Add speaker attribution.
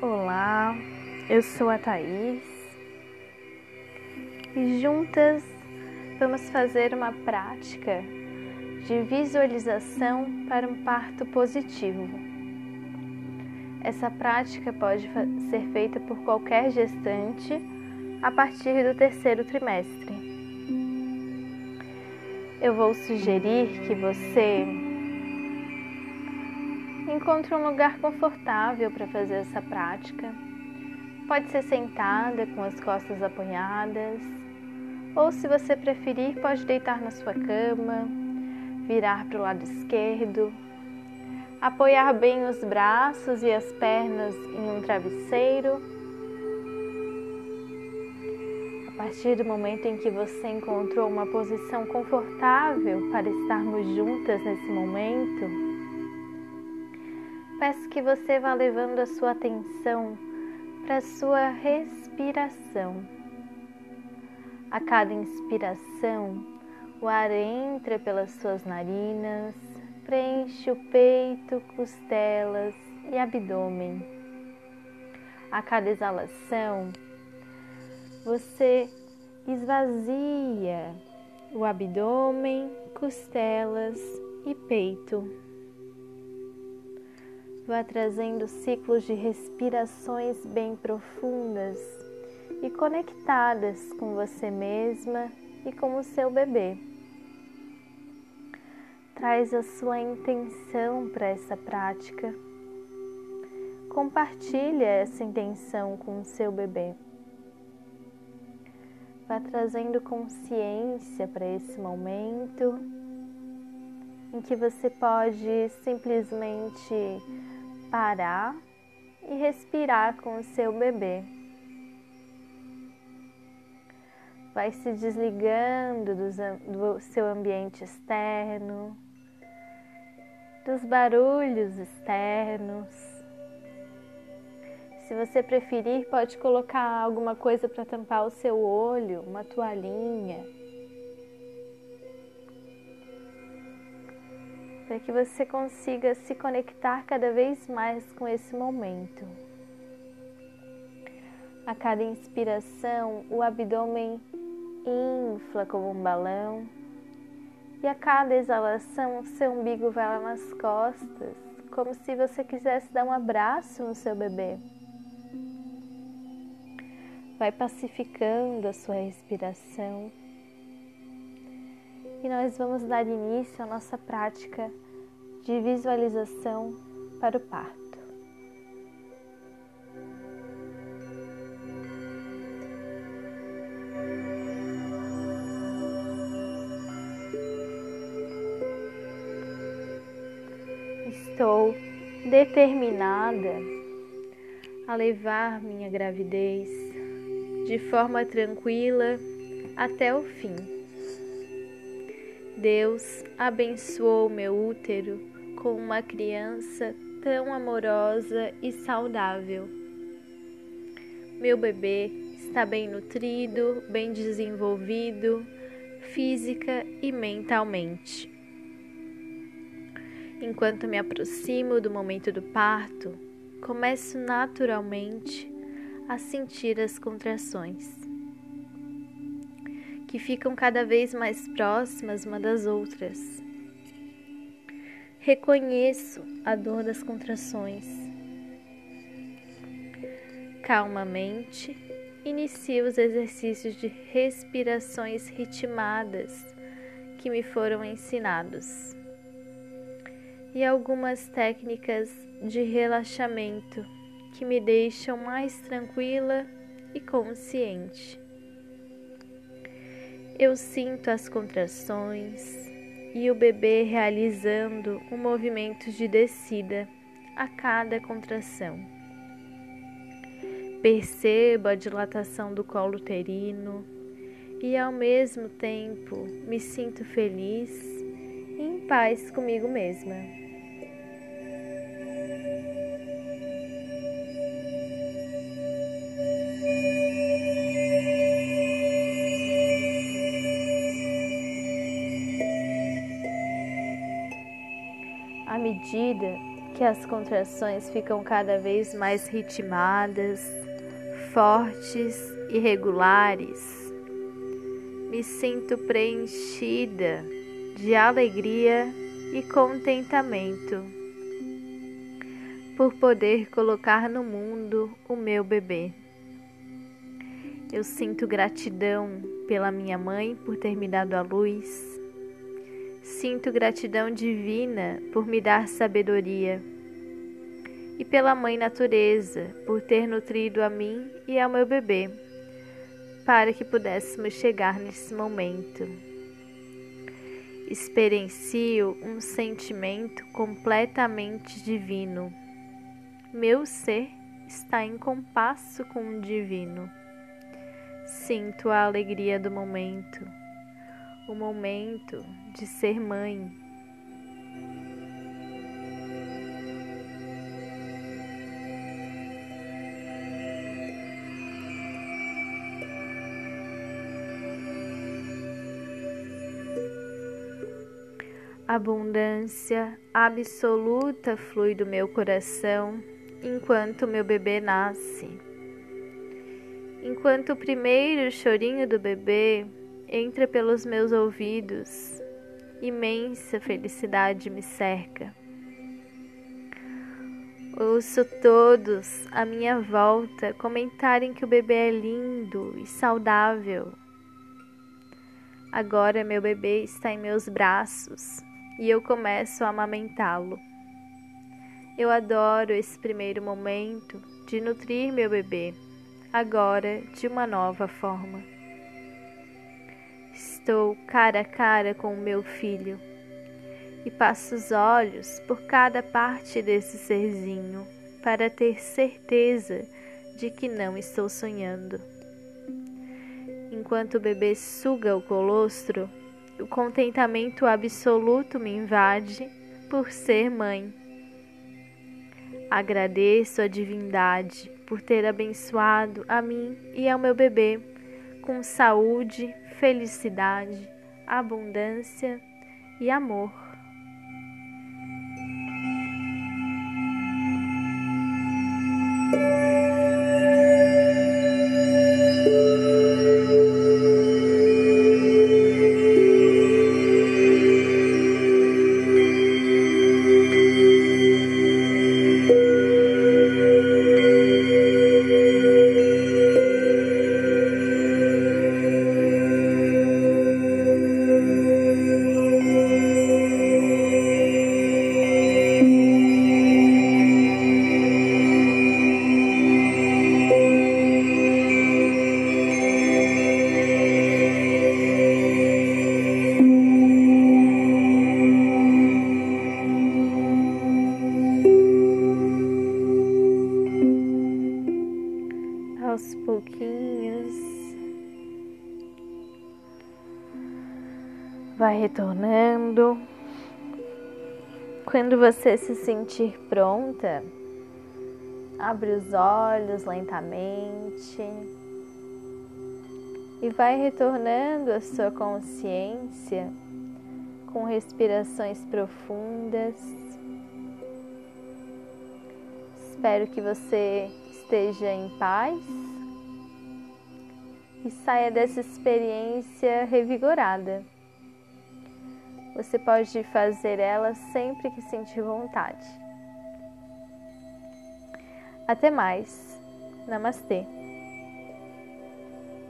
Speaker 1: Olá, eu sou a Thaís e juntas vamos fazer uma prática de visualização para um parto positivo. Essa prática pode ser feita por qualquer gestante a partir do terceiro trimestre. Eu vou sugerir que você encontre um lugar confortável para fazer essa prática. Pode ser sentada com as costas apoiadas, ou se você preferir, pode deitar na sua cama, virar para o lado esquerdo, apoiar bem os braços e as pernas em um travesseiro. A partir do momento em que você encontrou uma posição confortável para estarmos juntas nesse momento, peço que você vá levando a sua atenção para a sua respiração. A cada inspiração, o ar entra pelas suas narinas, preenche o peito, costelas e abdômen. A cada exalação, você esvazia o abdômen, costelas e peito. Vá trazendo ciclos de respirações bem profundas e conectadas com você mesma e com o seu bebê. Traz a sua intenção para essa prática. Compartilha essa intenção com o seu bebê. Vá trazendo consciência para esse momento em que você pode simplesmente parar e respirar com o seu bebê. Vai se desligando do seu ambiente externo, dos barulhos externos. Se você preferir, pode colocar alguma coisa para tampar o seu olho, uma toalhinha para que você consiga se conectar cada vez mais com esse momento. A cada inspiração, o abdômen infla como um balão, e a cada exalação, o seu umbigo vai lá nas costas, como se você quisesse dar um abraço no seu bebê. Vai pacificando a sua respiração e nós vamos dar início à nossa prática de visualização para o parto. Estou determinada a levar minha gravidez de forma tranquila até o fim. Deus abençoou meu útero com uma criança tão amorosa e saudável. Meu bebê está bem nutrido, bem desenvolvido, física e mentalmente. Enquanto me aproximo do momento do parto, começo naturalmente a sentir as contrações que ficam cada vez mais próximas uma das outras. Reconheço a dor das contrações. Calmamente, inicio os exercícios de respirações ritmadas que me foram ensinados e algumas técnicas de relaxamento que me deixam mais tranquila e consciente. Eu sinto as contrações e o bebê realizando um movimento de descida a cada contração. Percebo a dilatação do colo uterino e ao mesmo tempo me sinto feliz e em paz comigo mesma. Medida que as contrações ficam cada vez mais ritmadas, fortes e regulares. Me sinto preenchida de alegria e contentamento por poder colocar no mundo o meu bebê. Eu sinto gratidão pela minha mãe por ter me dado a luz Sinto gratidão divina por me dar sabedoria e pela Mãe Natureza por ter nutrido a mim e ao meu bebê para que pudéssemos chegar nesse momento. Experiencio um sentimento completamente divino. Meu ser está em compasso com o divino. Sinto a alegria do momento o momento de ser mãe. Abundância absoluta flui do meu coração enquanto meu bebê nasce. Enquanto o primeiro chorinho do bebê entra pelos meus ouvidos, imensa felicidade me cerca. Ouço todos à minha volta comentarem que o bebê é lindo e saudável. Agora meu bebê está em meus braços e eu começo a amamentá-lo. Eu adoro esse primeiro momento de nutrir meu bebê, agora de uma nova forma. Estou cara a cara com o meu filho e passo os olhos por cada parte desse serzinho para ter certeza de que não estou sonhando. Enquanto o bebê suga o colostro, o contentamento absoluto me invade por ser mãe. Agradeço a divindade por ter abençoado a mim e ao meu bebê com saúde, felicidade, abundância e amor. Vai retornando. Quando você se sentir pronta, abre os olhos lentamente e vai retornando a sua consciência com respirações profundas. Espero que você esteja em paz e saia dessa experiência revigorada. Você pode fazer ela sempre que sentir vontade. Até mais. Namastê.